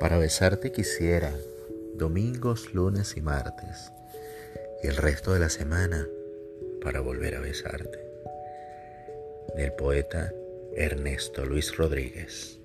Para besarte quisiera domingos, lunes y martes y el resto de la semana para volver a besarte. Del poeta Ernesto Luis Rodríguez.